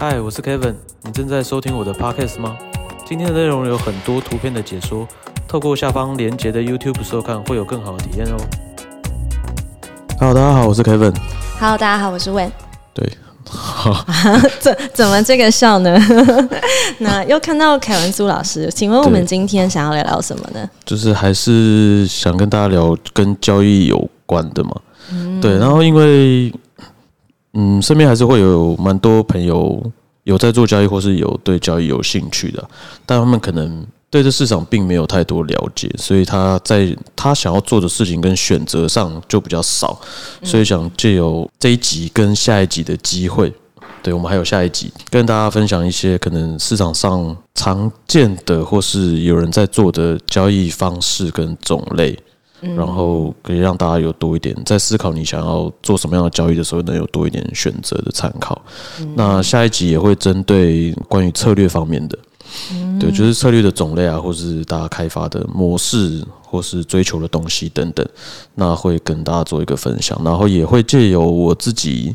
嗨，我是 Kevin，你正在收听我的 Podcast 吗？今天的内容有很多图片的解说，透过下方连结的 YouTube 收看会有更好的体验哦。Hello，大家好，我是 Kevin。Hello，大家好，我是 Wen。对，怎怎么这个笑呢？那又看到凯文苏老师，请问我们今天想要聊聊什么呢？就是还是想跟大家聊跟交易有关的嘛。对，然后因为嗯，身边还是会有蛮多朋友有在做交易，或是有对交易有兴趣的，但他们可能对这市场并没有太多了解，所以他在他想要做的事情跟选择上就比较少，所以想借由这一集跟下一集的机会。对，我们还有下一集跟大家分享一些可能市场上常见的或是有人在做的交易方式跟种类，然后可以让大家有多一点在思考你想要做什么样的交易的时候，能有多一点选择的参考。那下一集也会针对关于策略方面的，对，就是策略的种类啊，或是大家开发的模式，或是追求的东西等等，那会跟大家做一个分享，然后也会借由我自己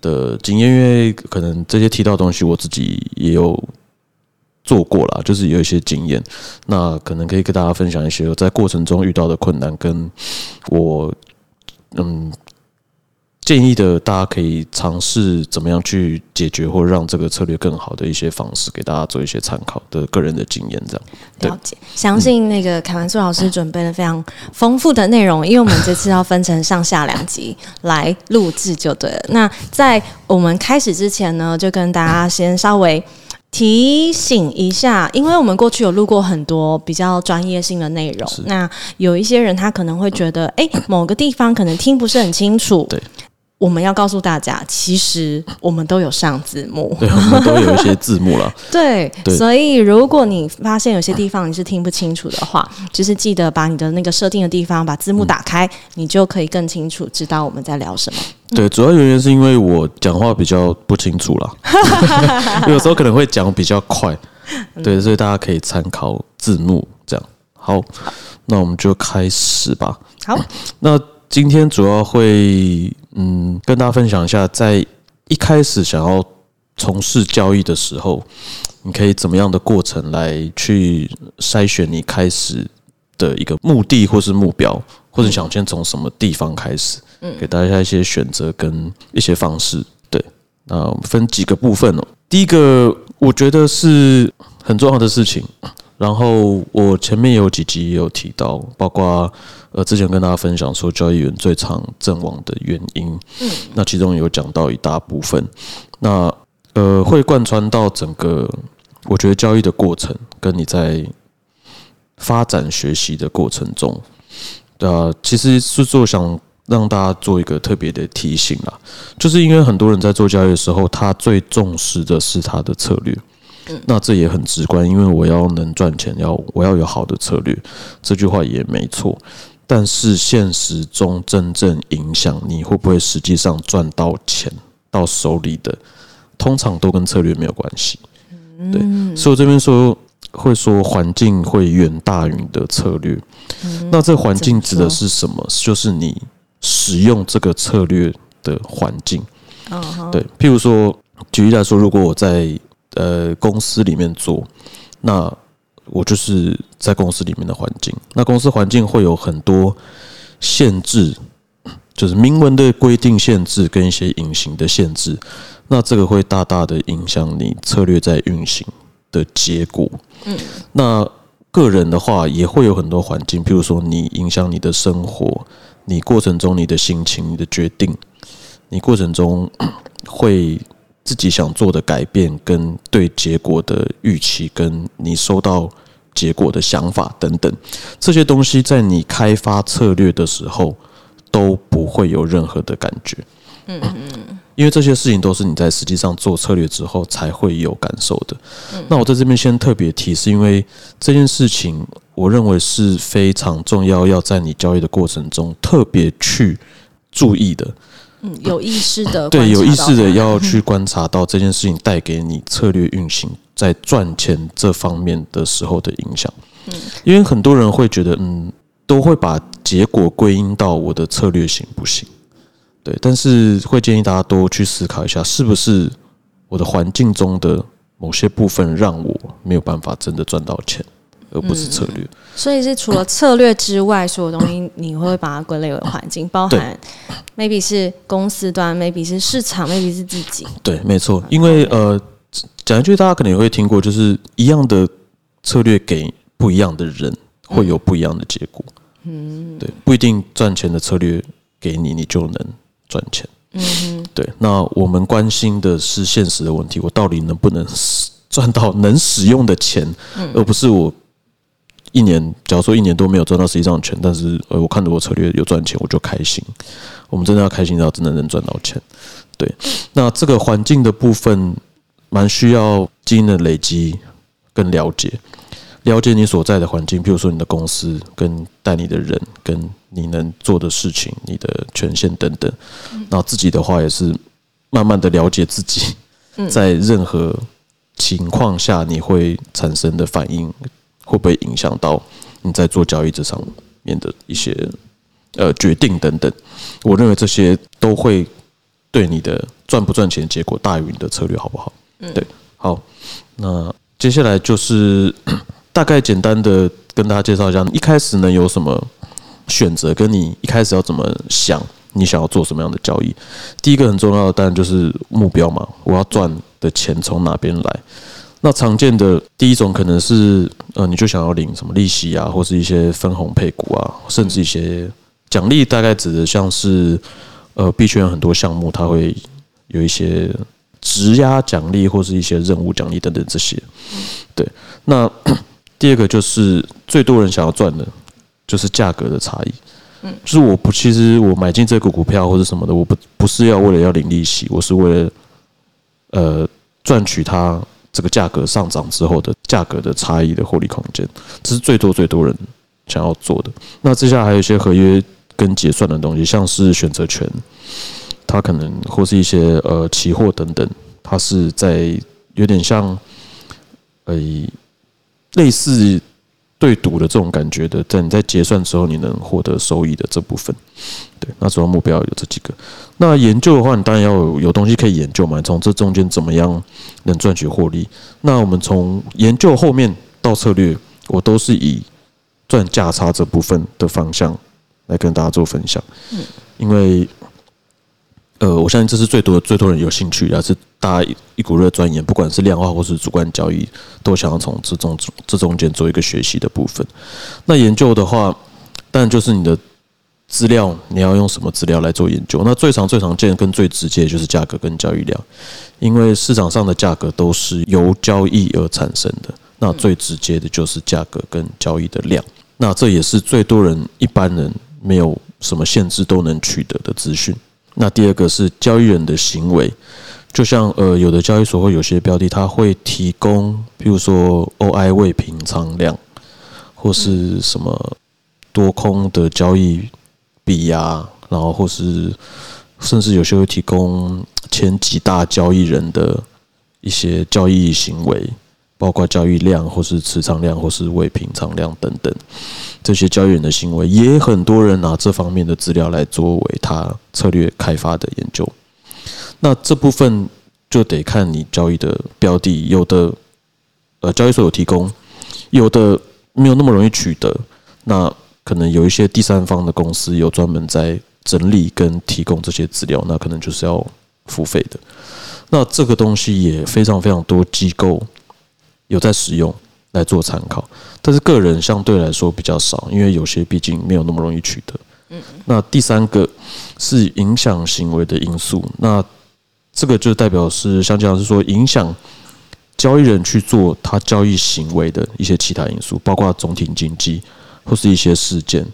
的经验，因为可能这些提到的东西我自己也有做过啦，就是有一些经验，那可能可以跟大家分享一些我在过程中遇到的困难，跟我嗯建议的，大家可以尝试怎么样去解决或让这个策略更好的一些方式，给大家做一些参考的个人的经验，这样。了解，相信那个凯文苏老师准备了非常丰富的内容，因为我们这次要分成上下两集来录制就对了。那在我们开始之前呢，就跟大家先稍微。提醒一下，因为我们过去有录过很多比较专业性的内容，那有一些人他可能会觉得，哎、某个地方可能听不是很清楚。对，我们要告诉大家，其实我们都有上字幕。对，我们都有一些字幕了。对，对所以如果你发现有些地方你是听不清楚的话，就是记得把你的那个设定的地方把字幕打开，你就可以更清楚知道我们在聊什么。对，主要原因是因为我讲话比较不清楚啦，有时候可能会讲比较快，对，所以大家可以参考字幕这样。好，那我们就开始吧。好，那今天主要会嗯跟大家分享一下，在一开始想要从事交易的时候，你可以怎么样的过程来去筛选你开始的一个目的或是目标，或者想先从什么地方开始，给大家一些选择跟一些方式。对，那我们分几个部分哦。第一个，我觉得是很重要的事情。然后我前面有几集也有提到，包括呃之前跟大家分享说交易员最常阵亡的原因，那其中有讲到一大部分，那呃会贯穿到整个我觉得交易的过程，跟你在发展学习的过程中，对啊，其实是做想让大家做一个特别的提醒啦，就是因为很多人在做交易的时候，他最重视的是他的策略。那这也很直观，因为我要能赚钱，要我要有好的策略，这句话也没错。但是现实中真正影响你会不会实际上赚到钱到手里的，通常都跟策略没有关系。对，所以我这边说会说环境会远大于你的策略。那这环境指的是什么？就是你使用这个策略的环境。对，譬如说，举例来说，如果我在呃公司里面做，那我就是在公司里面的环境。那公司环境会有很多限制，就是明文的规定限制跟一些隐形的限制。那这个会大大的影响你策略在运行的结果。嗯，那个人的话也会有很多环境，譬如说你影响你的生活，你过程中你的心情、你的决定，你过程中会自己想做的改变，跟对结果的预期，跟你收到结果的想法等等，这些东西在你开发策略的时候都不会有任何的感觉。嗯嗯，因为这些事情都是你在实际上做策略之后才会有感受的。那我在这边先特别提，是因为这件事情，我认为是非常重要，要在你交易的过程中特别去注意的。嗯，有意识的，对，有意识的要去观察到这件事情带给你策略运行在赚钱这方面的时候的影响。嗯，因为很多人会觉得，嗯，都会把结果归因到我的策略行不行？对，但是会建议大家多去思考一下，是不是我的环境中的某些部分让我没有办法真的赚到钱，而不是策略。所以是除了策略之外，所有东西你会把它归类为环境，包含 maybe 是公司端，maybe 是市场，maybe 是自己。对，没错，因为呃，讲一句大家可能也会听过，就是一样的策略给不一样的人，会有不一样的结果。嗯，对，不一定赚钱的策略给你，你就能赚钱。嗯哼，对。那我们关心的是现实的问题，我到底能不能赚到能使用的钱，而不是我一年，假如说一年都没有赚到实际上的钱，但是呃，我看着我策略有赚钱，我就开心。我们真的要开心到真的能赚到钱。对，那这个环境的部分，蛮需要基因的累积跟了解。了解你所在的环境，比如说你的公司、跟带你的人、跟你能做的事情、你的权限等等。然后自己的话也是慢慢的了解自己，在任何情况下你会产生的反应，会不会影响到你在做交易这上面的一些呃决定等等。我认为这些都会对你的赚不赚钱结果大于你的策略好不好？嗯对，好，那接下来就是。大概简单的跟大家介绍一下，一开始呢有什么选择，跟你一开始要怎么想，你想要做什么样的交易？第一个很重要的当然就是目标嘛，我要赚的钱从哪边来？那常见的第一种可能是，呃，你就想要领什么利息啊，或是一些分红配股啊，甚至一些奖励，大概指的像是，呃，币圈很多项目，它会有一些质押奖励，或是一些任务奖励等等这些。对，那。第二个就是最多人想要赚的，就是价格的差异。嗯，就是我不，其实我买进这个股票或者什么的，我不不是要为了要领利息，我是为了呃赚取它这个价格上涨之后的价格的差异的获利空间，这是最多最多人想要做的。那接下来还有一些合约跟结算的东西，像是选择权，它可能或是一些呃期货等等，它是在有点像呃。类似对赌的这种感觉的，在你在结算之后，你能获得收益的这部分，对，那主要目标有这几个。那研究的话，你当然要有有东西可以研究嘛。从这中间怎么样能赚取获利？那我们从研究后面到策略，我都是以赚价差这部分的方向来跟大家做分享。嗯，因为。呃，我相信这是最多最多人有兴趣，也是大家一股热钻研，不管是量化或是主观交易，都想要从这中这中间做一个学习的部分。那研究的话，当然就是你的资料，你要用什么资料来做研究？那最常最常见跟最直接就是价格跟交易量，因为市场上的价格都是由交易而产生的，那最直接的就是价格跟交易的量。那这也是最多人一般人没有什么限制都能取得的资讯。那第二个是交易人的行为，就像呃，有的交易所会有些标的，它会提供，譬如说 OI 未平仓量，或是什么多空的交易比呀，然后或是甚至有些会提供前几大交易人的一些交易行为。包括交易量，或是持仓量，或是未平仓量等等，这些交易人的行为，也很多人拿这方面的资料来作为他策略开发的研究。那这部分就得看你交易的标的，有的呃交易所有提供，有的没有那么容易取得。那可能有一些第三方的公司有专门在整理跟提供这些资料，那可能就是要付费的。那这个东西也非常非常多机构。有在使用来做参考，但是个人相对来说比较少，因为有些毕竟没有那么容易取得。嗯，那第三个是影响行为的因素，那这个就代表是像这样是说影响交易人去做他交易行为的一些其他因素，包括总体经济或是一些事件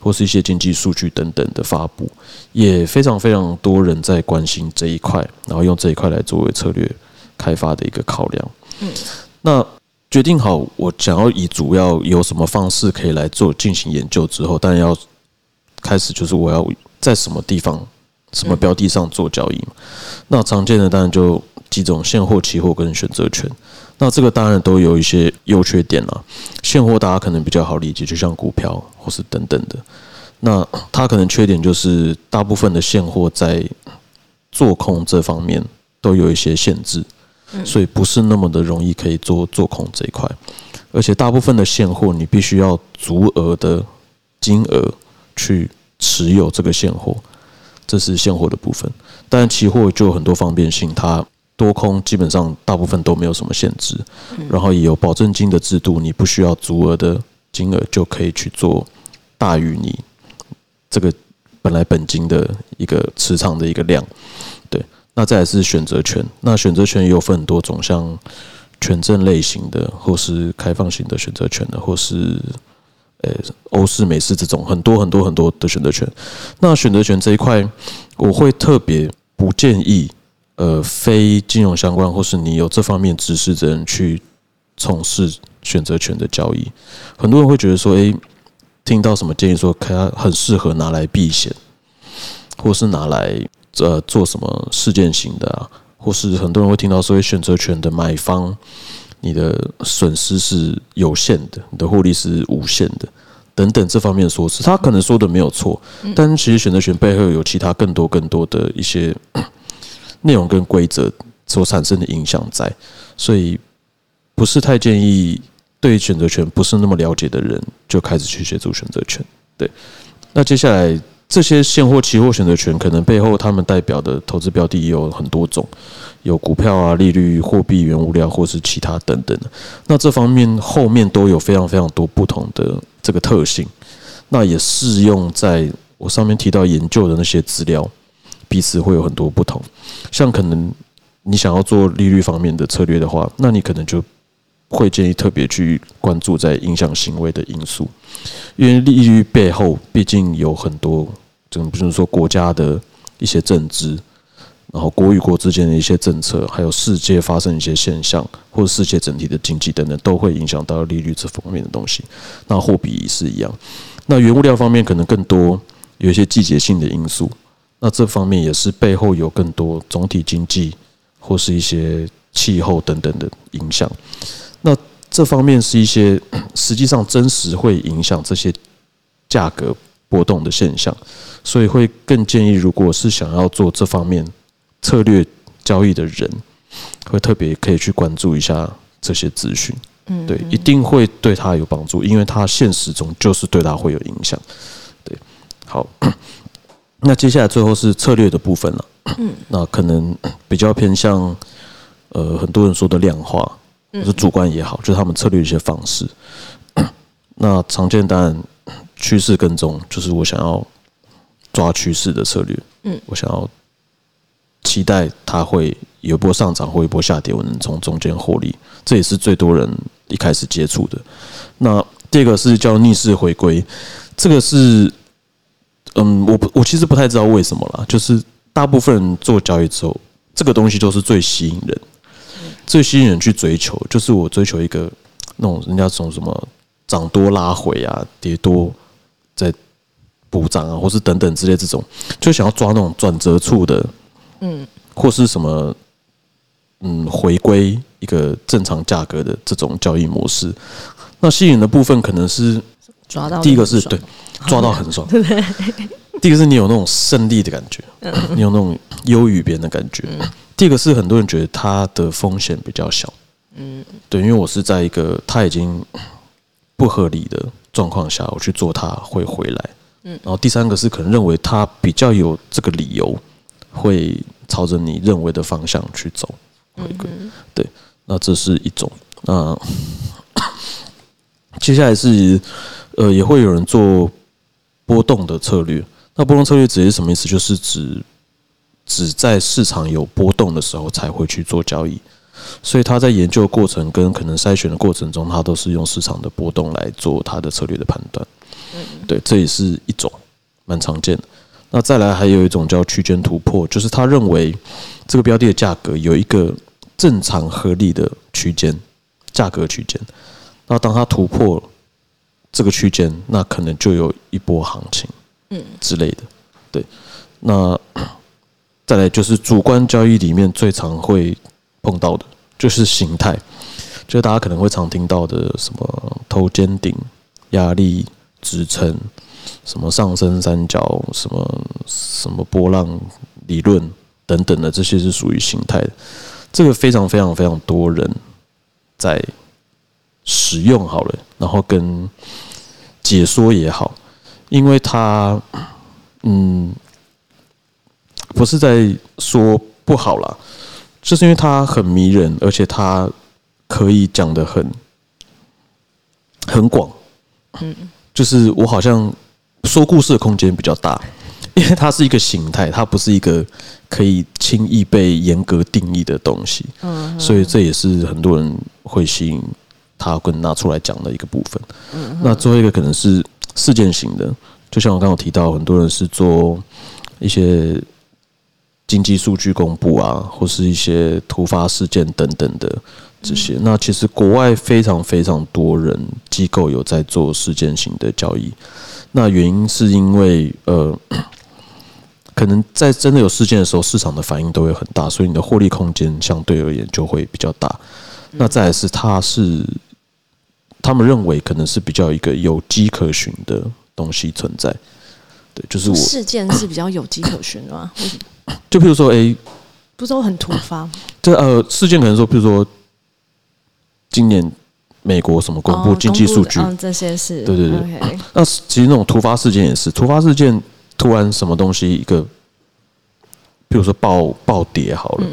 或是一些经济数据等等的发布，也非常非常多人在关心这一块，然后用这一块来作为策略开发的一个考量。嗯。那决定好我想要以主要有什么方式可以来做进行研究之后，当然要开始就是我要在什么地方、什么标的上做交易嘛。那常见的当然就几种现货、期货跟选择权。那这个当然都有一些优缺点啦。现货大家可能比较好理解，就像股票或是等等的。那它可能缺点就是大部分的现货在做空这方面都有一些限制。所以不是那么的容易可以做做空这一块。而且大部分的现货，你必须要足额的金额去持有这个现货，这是现货的部分。但期货就有很多方便性，它多空基本上大部分都没有什么限制，然后也有保证金的制度，你不需要足额的金额就可以去做大于你这个本来本金的一个持仓的一个量。对，那再来是选择权，那选择权也有分很多种，像。权证类型的，或是开放型的选择权的，或是呃欧式、美式这种很多很多很多的选择权。那选择权这一块，我会特别不建议呃非金融相关或是你有这方面知识的人去从事选择权的交易。很多人会觉得说，诶，听到什么建议说它很适合拿来避险，或是拿来呃做什么事件型的啊。或是很多人会听到所谓选择权的买方，你的损失是有限的，你的获利是无限的，等等这方面说辞，他可能说的没有错，但其实选择权背后有其他更多更多的一些内容跟规则所产生的影响在，所以不是太建议对选择权不是那么了解的人就开始去协助选择权。对，那接下来。这些现货、期货选择权，可能背后他们代表的投资标的也有很多种，有股票啊、利率、货币、原物料，或是其他等等。那这方面后面都有非常非常多不同的这个特性。那也适用在我上面提到研究的那些资料，彼此会有很多不同。像可能你想要做利率方面的策略的话，那你可能就。会建议特别去关注在影响行为的因素，因为利率背后毕竟有很多，就比如说国家的一些政治，然后国与国之间的一些政策，还有世界发生一些现象，或者世界整体的经济等等，都会影响到利率这方面的东西。那货币也是一样。那原物料方面可能更多有一些季节性的因素，那这方面也是背后有更多总体经济或是一些气候等等的影响。那这方面是一些实际上真实会影响这些价格波动的现象，所以会更建议，如果是想要做这方面策略交易的人，会特别可以去关注一下这些资讯。嗯，对，一定会对他有帮助，因为他现实中就是对他会有影响。对，好，那接下来最后是策略的部分了。嗯，那可能比较偏向呃很多人说的量化。是主观也好，就是他们策略一些方式。那常见当然趋势跟踪，就是我想要抓趋势的策略。嗯，我想要期待它会有一波上涨或一波下跌，我能从中间获利。这也是最多人一开始接触的。那第二个是叫逆势回归，这个是嗯，我不我其实不太知道为什么啦，就是大部分人做交易之后，这个东西都是最吸引人。最吸引人去追求，就是我追求一个那种人家从什么涨多拉回啊，跌多再补涨啊，或是等等之类这种，就想要抓那种转折处的，嗯，或是什么，嗯，回归一个正常价格的这种交易模式。那吸引的部分可能是抓到第一个是对抓到很爽，对。第一个是你有那种胜利的感觉，你有那种优于别人的感觉。第二个是很多人觉得它的风险比较小，嗯，对，因为我是在一个它已经不合理的状况下，我去做它会回来，嗯，然后第三个是可能认为它比较有这个理由会朝着你认为的方向去走，回归，对，那这是一种，那 接下来是呃也会有人做波动的策略，那波动策略指的是什么意思？就是指只在市场有波动的时候才会去做交易，所以他在研究过程跟可能筛选的过程中，他都是用市场的波动来做他的策略的判断。嗯，对，这也是一种蛮常见的。那再来还有一种叫区间突破，就是他认为这个标的的价格有一个正常合理的区间价格区间，那当他突破这个区间，那可能就有一波行情，嗯之类的。对，那。再来就是主观交易里面最常会碰到的，就是形态，就大家可能会常听到的什么头肩顶、压力、支撑，什么上升三角、什么什么波浪理论等等的，这些是属于形态的。这个非常非常非常多人在使用好了，然后跟解说也好，因为它嗯不是在说不好啦，就是因为它很迷人，而且它可以讲的很很广，嗯，就是我好像说故事的空间比较大，因为它是一个形态，它不是一个可以轻易被严格定义的东西，嗯，所以这也是很多人会吸引他跟拿出来讲的一个部分。嗯，那最后一个可能是事件型的，就像我刚刚提到，很多人是做一些经济数据公布啊，或是一些突发事件等等的这些。那其实国外非常非常多人机构有在做事件型的交易。那原因是因为呃，可能在真的有事件的时候，市场的反应都会很大，所以你的获利空间相对而言就会比较大。那再来是，它是他们认为可能是比较一个有迹可循的东西存在。对，就是我事件是比较有迹可循的吗？为什么？就譬如说，哎，不是都很突发吗？这呃事件可能说，譬如说今年美国什么公布哦经济数据，这些是对对对那其实那种突发事件也是，突发事件突然什么东西一个，比如说暴暴跌好了，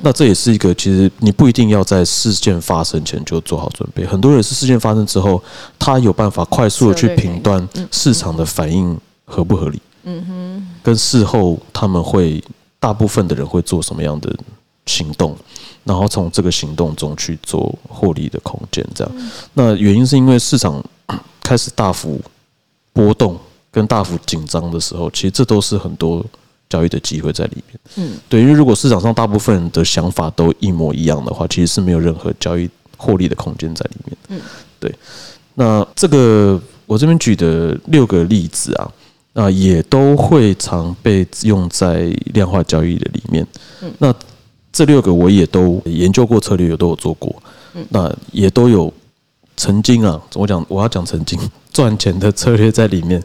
那这也是一个其实你不一定要在事件发生前就做好准备，很多人是事件发生之后，他有办法快速的去评断市场的反应合不合理，嗯哼，跟事后他们会大部分的人会做什么样的行动，然后从这个行动中去做获利的空间，这样。那原因是因为市场 开始大幅波动跟大幅紧张的时候，其实这都是很多交易的机会在里面。嗯，对，因为如果市场上大部分人的想法都一模一样的话，其实是没有任何交易获利的空间在里面。嗯，对。那这个我这边举的六个例子啊，那也都会常被用在量化交易的里面。嗯那这六个我也都研究过策略，也都有做过。嗯那也都有曾经啊，我讲我要讲曾经 赚钱的策略在里面。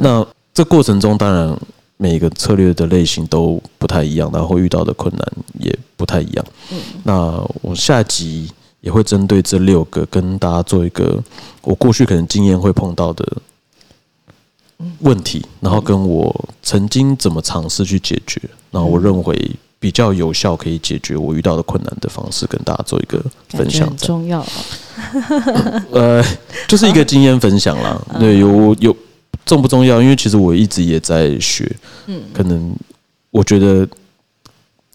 那这过程中，当然每个策略的类型都不太一样，然后遇到的困难也不太一样。那我下集也会针对这六个跟大家做一个我过去可能经验会碰到的问题，然后跟我曾经怎么尝试去解决，然后我认为比较有效可以解决我遇到的困难的方式，跟大家做一个分享 很。享重要哦。呃，就是一个经验分享啦。对，有有重不重要？因为其实我一直也在学，嗯，可能我觉得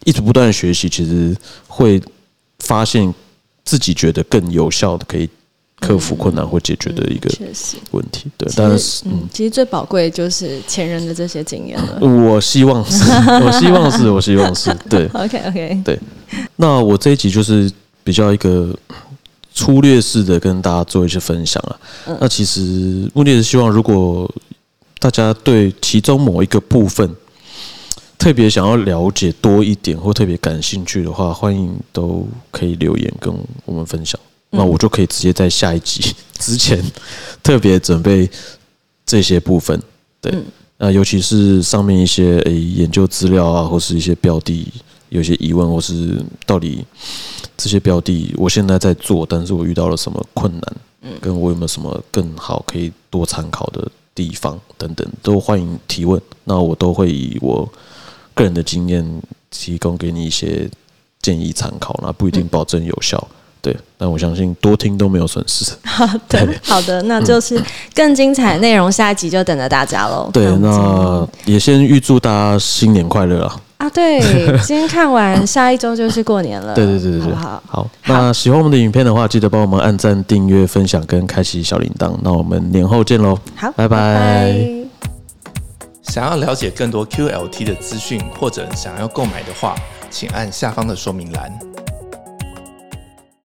一直不断的学习，其实会发现自己觉得更有效的可以克服困难或解决的一个问题。对，但是嗯嗯，，其实最宝贵的就是前人的这些经验了。我希望是，我希望是，我希望是对。OK OK，对那我这一集就是比较一个粗略式的跟大家做一些分享啊。那其实目的是希望，如果大家对其中某一个部分特别想要了解多一点，或特别感兴趣的话，欢迎都可以留言跟我们分享。那我就可以直接在下一集 之前特别准备这些部分。对，那尤其是上面一些诶、研究资料啊，或是一些标的有些疑问，或是到底这些标的我现在在做，但是我遇到了什么困难，跟我有没有什么更好可以多参考的地方等等，都欢迎提问。那我都会以我个人的经验提供给你一些建议参考，那不一定保证有效。对，但我相信多听都没有损失。好的好的，那就是更精彩的内容，下一集就等着大家喽。对，那也先预祝大家新年快乐啊！啊，对，今天看完，下一周就是过年了。对对对对对，好好？好，那喜欢我们的影片的话，记得帮我们按赞、订阅、分享跟开启小铃铛。那我们年后见喽！好，拜拜拜想要了解更多 QLT 的资讯，或者想要购买的话，请按下方的说明栏。